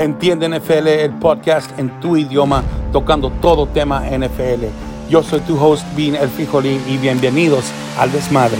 Entiende NFL, el podcast en tu idioma, tocando todo tema NFL. Yo soy tu host, Bean El Frijolín, y bienvenidos al desmadre.